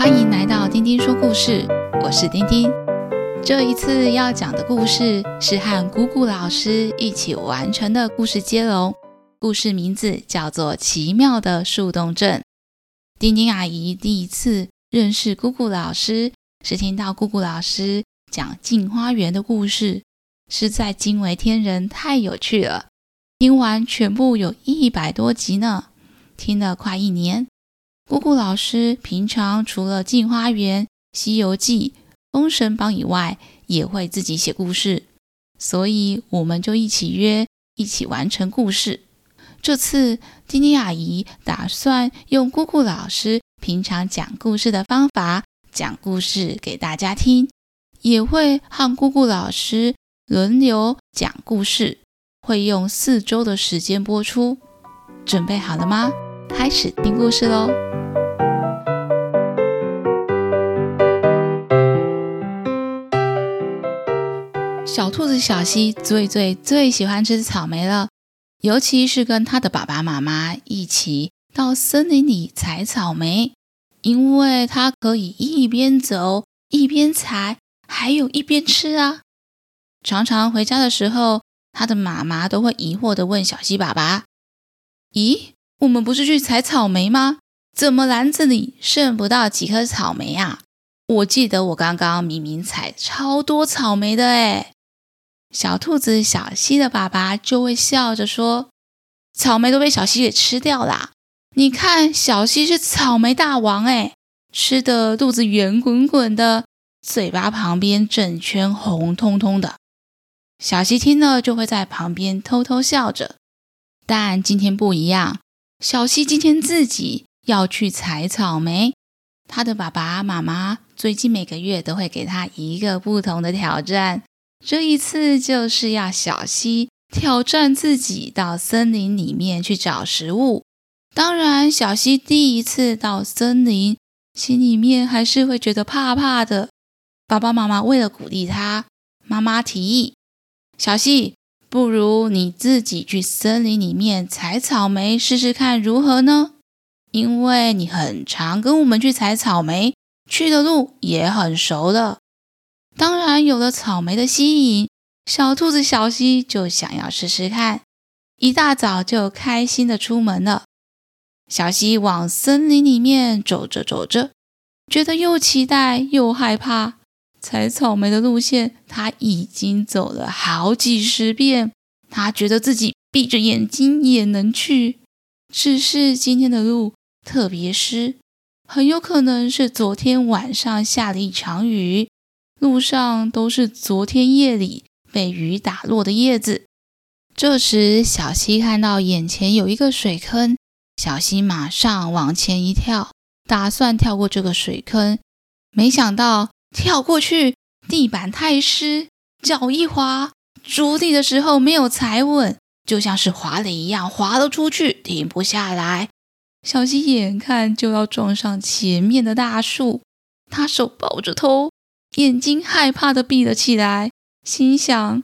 欢迎来到丁丁说故事，我是丁丁。这一次要讲的故事是和姑姑老师一起完成的故事接龙，故事名字叫做《奇妙的树洞镇》。丁丁阿姨第一次认识姑姑老师，是听到姑姑老师讲镜花缘的故事，实在惊为天人，太有趣了。听完全部有一百多集呢，听了快一年。姑姑老师平常除了《镜花缘》《西游记》《封神榜》以外，也会自己写故事，所以我们就一起约，一起完成故事。这次丁丁阿姨打算用姑姑老师平常讲故事的方法讲故事给大家听，也会和姑姑老师轮流讲故事，会用四周的时间播出。准备好了吗？开始听故事喽！小兔子小希最最最喜欢吃草莓了，尤其是跟他的爸爸妈妈一起到森林里采草莓，因为他可以一边走一边采，还有一边吃啊。常常回家的时候，他的妈妈都会疑惑地问小希爸爸：“咦，我们不是去采草莓吗？怎么篮子里剩不到几颗草莓啊？我记得我刚刚明明采超多草莓的诶。”小兔子小希的爸爸就会笑着说：“草莓都被小希给吃掉啦！你看，小希是草莓大王诶，吃的肚子圆滚滚的，嘴巴旁边整圈红彤彤的。”小希听了就会在旁边偷偷笑着。但今天不一样，小希今天自己要去采草莓。他的爸爸妈妈最近每个月都会给他一个不同的挑战。这一次就是要小溪挑战自己到森林里面去找食物。当然，小溪第一次到森林，心里面还是会觉得怕怕的。爸爸妈妈为了鼓励他，妈妈提议：“小溪，不如你自己去森林里面采草莓试试看如何呢？因为你很常跟我们去采草莓，去的路也很熟了。”当然，有了草莓的吸引，小兔子小希就想要试试看。一大早就开心地出门了。小希往森林里面走着走着，觉得又期待又害怕。采草莓的路线，他已经走了好几十遍。他觉得自己闭着眼睛也能去，只是今天的路特别湿，很有可能是昨天晚上下了一场雨。路上都是昨天夜里被雨打落的叶子。这时，小希看到眼前有一个水坑，小希马上往前一跳，打算跳过这个水坑。没想到跳过去，地板太湿，脚一滑，着地的时候没有踩稳，就像是滑了一样滑了出去，停不下来。小希眼看就要撞上前面的大树，他手抱着头。眼睛害怕的闭了起来，心想：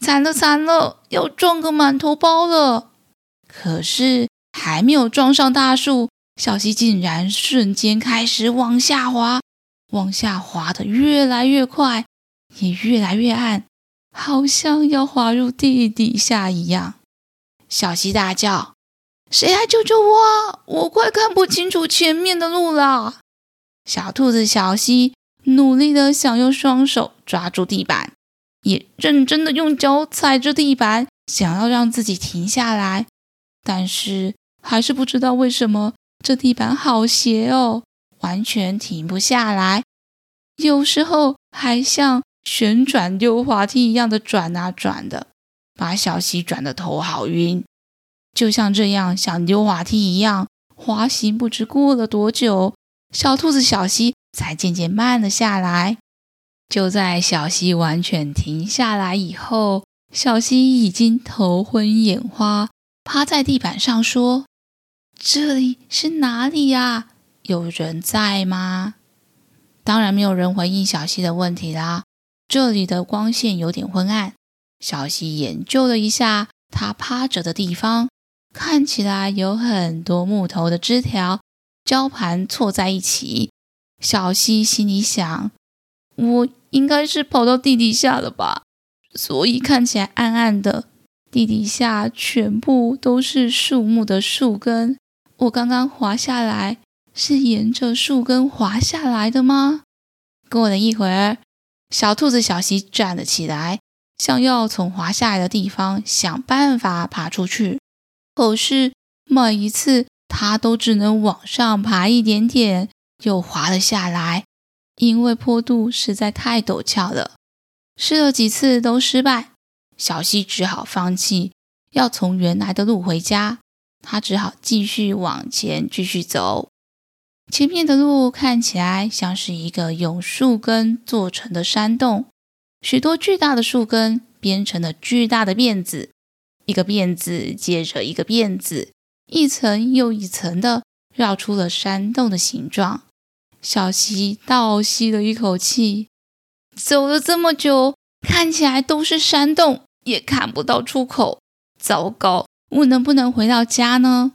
惨了惨了，要撞个满头包了。可是还没有撞上大树，小溪竟然瞬间开始往下滑，往下滑的越来越快，也越来越暗，好像要滑入地底下一样。小溪大叫：“谁来救救我？我快看不清楚前面的路了！”小兔子小溪。努力的想用双手抓住地板，也认真的用脚踩着地板，想要让自己停下来，但是还是不知道为什么这地板好斜哦，完全停不下来。有时候还像旋转溜滑梯一样的转啊转的，把小希转的头好晕。就像这样像溜滑梯一样滑行，不知过了多久，小兔子小希。才渐渐慢了下来。就在小希完全停下来以后，小希已经头昏眼花，趴在地板上说：“这里是哪里呀？有人在吗？”当然没有人回应小希的问题啦。这里的光线有点昏暗。小希研究了一下他趴着的地方，看起来有很多木头的枝条，交盘错在一起。小溪心里想：“我应该是跑到地底下了吧？所以看起来暗暗的。地底下全部都是树木的树根。我刚刚滑下来，是沿着树根滑下来的吗？”过了一会儿，小兔子小溪站了起来，想要从滑下来的地方想办法爬出去。可是每一次，它都只能往上爬一点点。又滑了下来，因为坡度实在太陡峭了，试了几次都失败。小溪只好放弃，要从原来的路回家。他只好继续往前继续走。前面的路看起来像是一个用树根做成的山洞，许多巨大的树根编成了巨大的辫子，一个辫子接着一个辫子，一层又一层的绕出了山洞的形状。小溪倒吸了一口气，走了这么久，看起来都是山洞，也看不到出口。糟糕，我能不能回到家呢？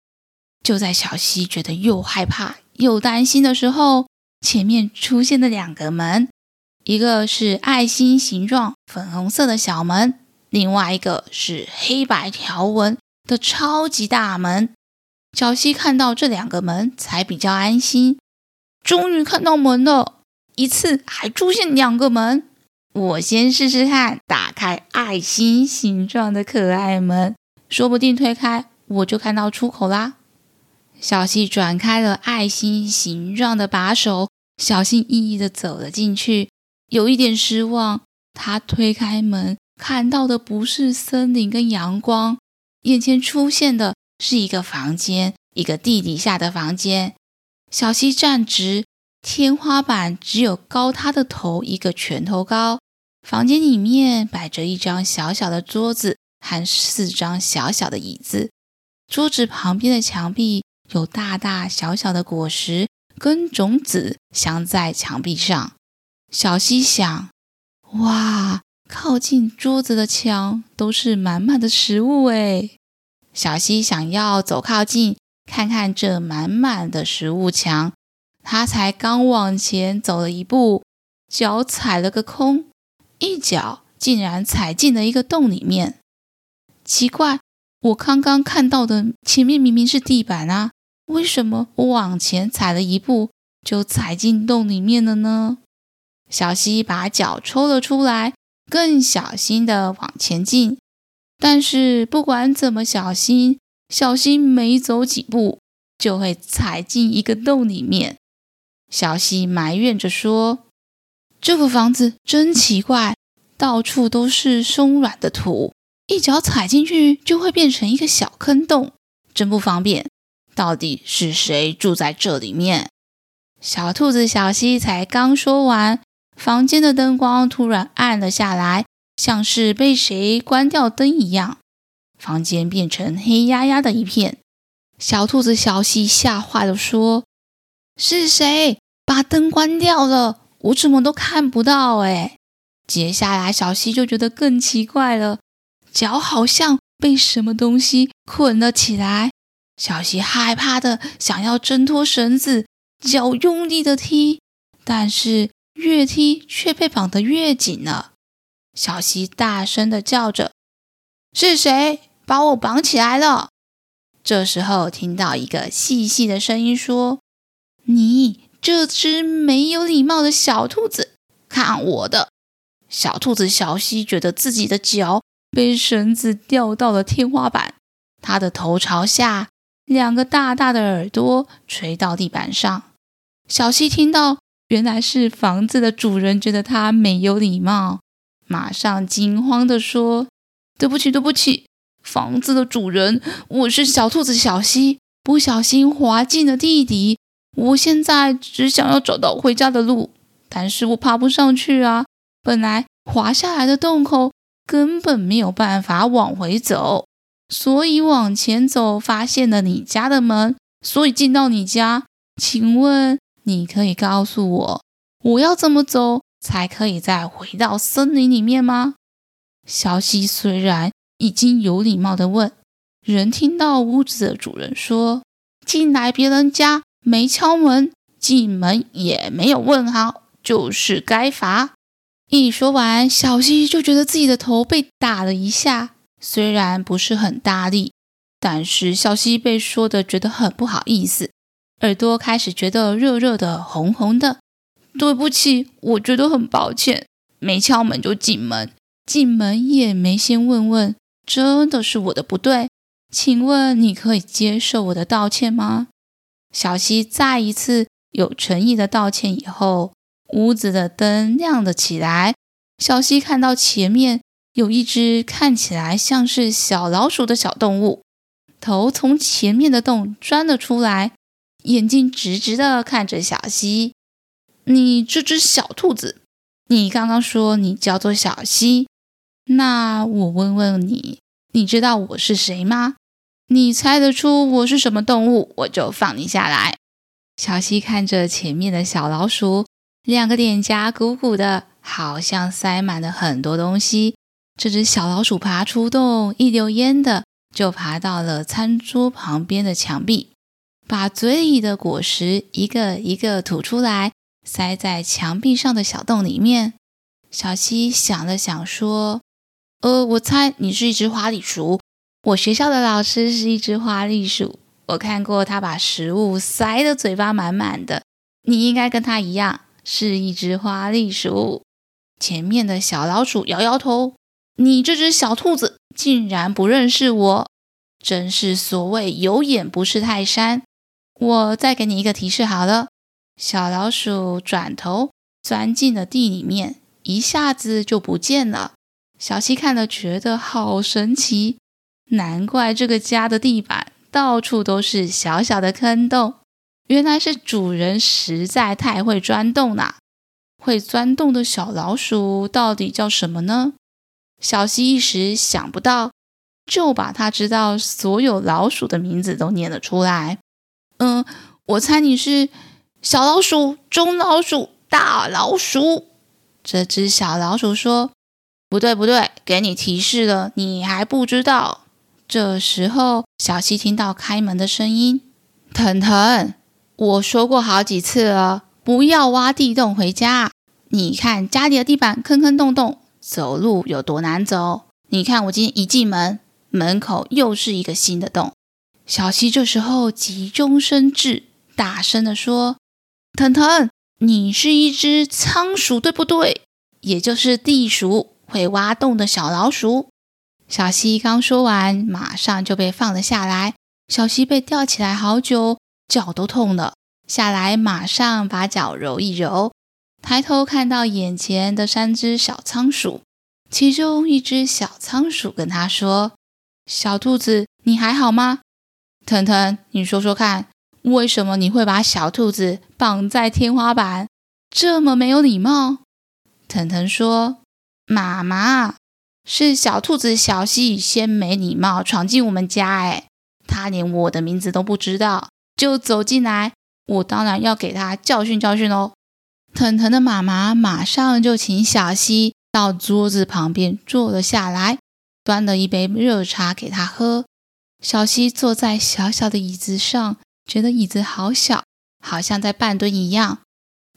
就在小溪觉得又害怕又担心的时候，前面出现了两个门，一个是爱心形状、粉红色的小门，另外一个是黑白条纹的超级大门。小溪看到这两个门，才比较安心。终于看到门了，一次还出现两个门。我先试试看，打开爱心形状的可爱门，说不定推开我就看到出口啦。小溪转开了爱心形状的把手，小心翼翼地走了进去。有一点失望，他推开门，看到的不是森林跟阳光，眼前出现的是一个房间，一个地底下的房间。小溪站直，天花板只有高他的头一个拳头高。房间里面摆着一张小小的桌子和四张小小的椅子。桌子旁边的墙壁有大大小小的果实跟种子镶在墙壁上。小溪想：哇，靠近桌子的墙都是满满的食物诶。小溪想要走靠近。看看这满满的食物墙，他才刚往前走了一步，脚踩了个空，一脚竟然踩进了一个洞里面。奇怪，我刚刚看到的前面明明是地板啊，为什么我往前踩了一步就踩进洞里面了呢？小溪把脚抽了出来，更小心的往前进，但是不管怎么小心。小溪没走几步，就会踩进一个洞里面。小溪埋怨着说：“这个房子真奇怪，到处都是松软的土，一脚踩进去就会变成一个小坑洞，真不方便。到底是谁住在这里面？”小兔子小溪才刚说完，房间的灯光突然暗了下来，像是被谁关掉灯一样。房间变成黑压压的一片，小兔子小西吓坏了，说：“是谁把灯关掉了？我怎么都看不到？”哎，接下来小西就觉得更奇怪了，脚好像被什么东西捆了起来。小西害怕的想要挣脱绳子，脚用力的踢，但是越踢却被绑得越紧了。小溪大声的叫着：“是谁？”把我绑起来了。这时候，听到一个细细的声音说：“你这只没有礼貌的小兔子，看我的！”小兔子小溪觉得自己的脚被绳子吊到了天花板，他的头朝下，两个大大的耳朵垂到地板上。小溪听到，原来是房子的主人觉得他没有礼貌，马上惊慌地说：“对不起，对不起。”房子的主人，我是小兔子小溪，不小心滑进了地底。我现在只想要找到回家的路，但是我爬不上去啊。本来滑下来的洞口根本没有办法往回走，所以往前走，发现了你家的门，所以进到你家。请问你可以告诉我，我要怎么走才可以再回到森林里面吗？小溪虽然。已经有礼貌的问，人听到屋子的主人说：“进来别人家没敲门，进门也没有问好，就是该罚。”一说完，小希就觉得自己的头被打了一下，虽然不是很大力，但是小希被说的觉得很不好意思，耳朵开始觉得热热的、红红的。对不起，我觉得很抱歉，没敲门就进门，进门也没先问问，真的是我的不对，请问你可以接受我的道歉吗？小希再一次有诚意的道歉以后。屋子的灯亮了起来，小希看到前面有一只看起来像是小老鼠的小动物，头从前面的洞钻了出来，眼睛直直的看着小希。你这只小兔子，你刚刚说你叫做小希，那我问问你，你知道我是谁吗？你猜得出我是什么动物，我就放你下来。小希看着前面的小老鼠。两个脸颊鼓鼓的，好像塞满了很多东西。这只小老鼠爬出洞，一溜烟的就爬到了餐桌旁边的墙壁，把嘴里的果实一个一个吐出来，塞在墙壁上的小洞里面。小七想了想，说：“呃，我猜你是一只花栗鼠。我学校的老师是一只花栗鼠，我看过他把食物塞得嘴巴满满的。你应该跟他一样。”是一只花栗鼠。前面的小老鼠摇摇头：“你这只小兔子竟然不认识我，真是所谓有眼不识泰山。”我再给你一个提示好了。小老鼠转头钻进了地里面，一下子就不见了。小希看了觉得好神奇，难怪这个家的地板到处都是小小的坑洞。原来是主人实在太会钻洞啦！会钻洞的小老鼠到底叫什么呢？小西一时想不到，就把他知道所有老鼠的名字都念了出来。嗯，我猜你是小老鼠、中老鼠、大老鼠。这只小老鼠说：“不对，不对，给你提示了，你还不知道。”这时候，小希听到开门的声音：“腾腾。”我说过好几次了，不要挖地洞回家。你看家里的地板坑坑洞洞，走路有多难走。你看我今天一进门，门口又是一个新的洞。小希这时候急中生智，大声地说：“腾腾，你是一只仓鼠，对不对？也就是地鼠，会挖洞的小老鼠。”小西刚说完，马上就被放了下来。小西被吊起来好久。脚都痛了，下来马上把脚揉一揉，抬头看到眼前的三只小仓鼠，其中一只小仓鼠跟他说：“小兔子，你还好吗？腾腾，你说说看，为什么你会把小兔子绑在天花板，这么没有礼貌？”腾腾说：“妈妈，是小兔子小西先没礼貌闯进我们家，哎，他连我的名字都不知道。”就走进来，我当然要给他教训教训喽。腾腾的妈妈马上就请小西到桌子旁边坐了下来，端了一杯热茶给他喝。小西坐在小小的椅子上，觉得椅子好小，好像在半蹲一样。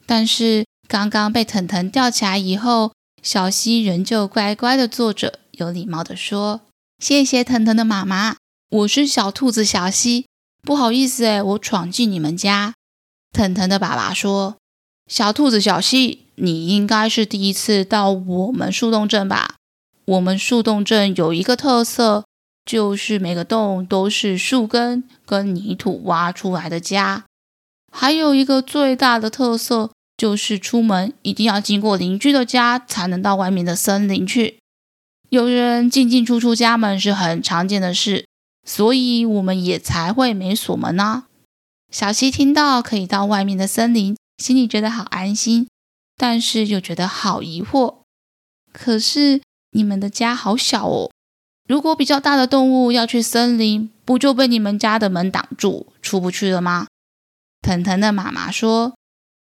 但是刚刚被腾腾吊起来以后，小溪仍旧乖乖的坐着，有礼貌的说：“谢谢腾腾的妈妈，我是小兔子小溪。”不好意思诶，我闯进你们家。腾腾的爸爸说：“小兔子小溪，你应该是第一次到我们树洞镇吧？我们树洞镇有一个特色，就是每个洞都是树根跟泥土挖出来的家。还有一个最大的特色，就是出门一定要经过邻居的家，才能到外面的森林去。有人进进出出家门是很常见的事。”所以我们也才会没锁门呢。小溪听到可以到外面的森林，心里觉得好安心，但是又觉得好疑惑。可是你们的家好小哦，如果比较大的动物要去森林，不就被你们家的门挡住，出不去了吗？腾腾的妈妈说：“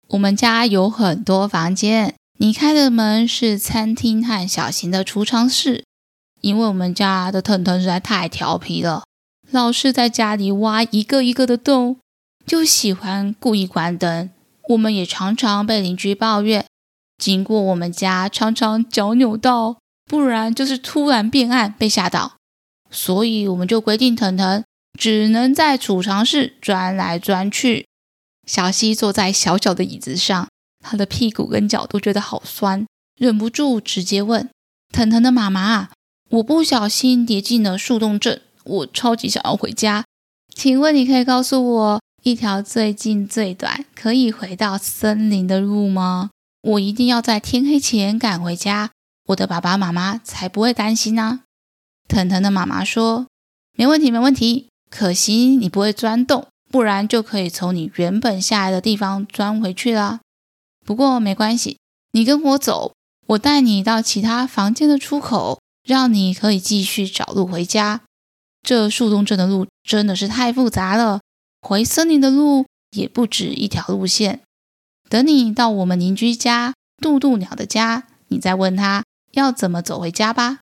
我们家有很多房间，你开的门是餐厅和小型的储藏室，因为我们家的腾腾实在太调皮了。”老是在家里挖一个一个的洞，就喜欢故意关灯，我们也常常被邻居抱怨，经过我们家常常脚扭到，不然就是突然变暗被吓到。所以我们就规定腾腾只能在储藏室钻来钻去。小西坐在小小的椅子上，他的屁股跟脚都觉得好酸，忍不住直接问腾腾的妈妈：“我不小心跌进了树洞镇，我超级想要回家，请问你可以告诉我一条最近最短可以回到森林的路吗？我一定要在天黑前赶回家，我的爸爸妈妈才不会担心呢。”腾腾的妈妈说：“没问题，没问题。可惜你不会钻洞，不然就可以从你原本下来的地方钻回去了。不过没关系，你跟我走，我带你到其他房间的出口，让你可以继续找路回家。这树洞镇的路真的是太复杂了，回森林的路也不止一条路线。等你到我们邻居家渡渡鸟的家，你再问他要怎么走回家吧。”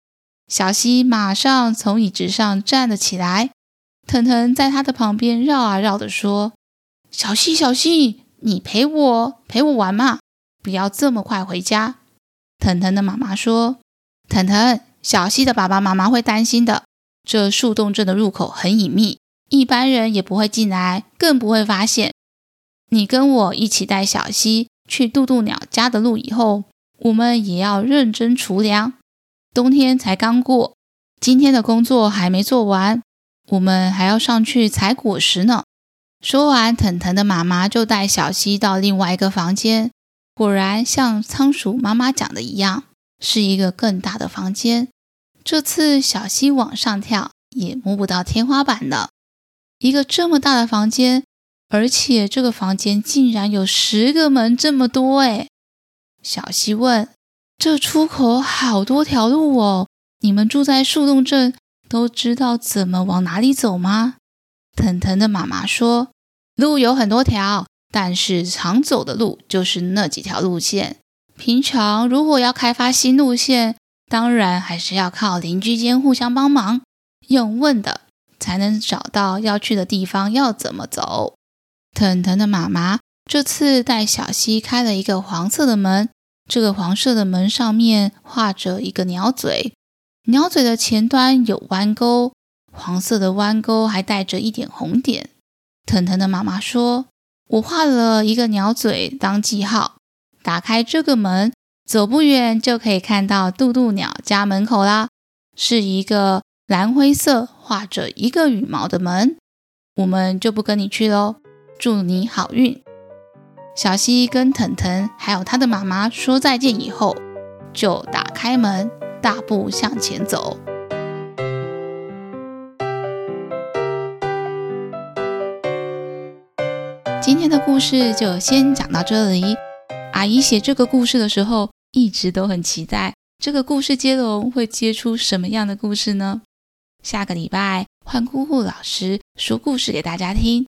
小希马上从椅子上站了起来，腾腾在他的旁边绕啊绕的说：“小希，小希，你陪我陪我玩嘛，不要这么快回家。”腾腾的妈妈说：“腾腾，小希的爸爸妈妈会担心的。这树洞镇的入口很隐秘，一般人也不会进来，更不会发现。你跟我一起带小希去渡渡鸟家的路以后，我们也要认真储粮。”冬天才刚过，今天的工作还没做完，我们还要上去采果实呢。说完，腾腾的妈妈就带小溪到另外一个房间。果然，像仓鼠妈妈讲的一样，是一个更大的房间。这次小溪往上跳，也摸不到天花板了。一个这么大的房间，而且这个房间竟然有十个门这么多诶。小希问。这出口好多条路哦，你们住在树洞镇，都知道怎么往哪里走吗？腾腾的妈妈说：“路有很多条，但是常走的路就是那几条路线。平常如果要开发新路线，当然还是要靠邻居间互相帮忙，用问的才能找到要去的地方要怎么走。”腾腾的妈妈这次带小希开了一个黄色的门。这个黄色的门上面画着一个鸟嘴，鸟嘴的前端有弯钩，黄色的弯钩还带着一点红点。腾腾的妈妈说：“我画了一个鸟嘴当记号，打开这个门，走不远就可以看到渡渡鸟家门口啦。是一个蓝灰色画着一个羽毛的门，我们就不跟你去喽。祝你好运。”小西跟腾腾还有他的妈妈说再见以后，就打开门，大步向前走。今天的故事就先讲到这里。阿姨写这个故事的时候，一直都很期待这个故事接龙会接出什么样的故事呢？下个礼拜换姑姑老师说故事给大家听。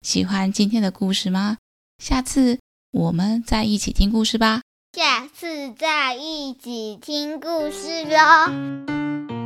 喜欢今天的故事吗？下次我们再一起听故事吧。下次再一起听故事喽。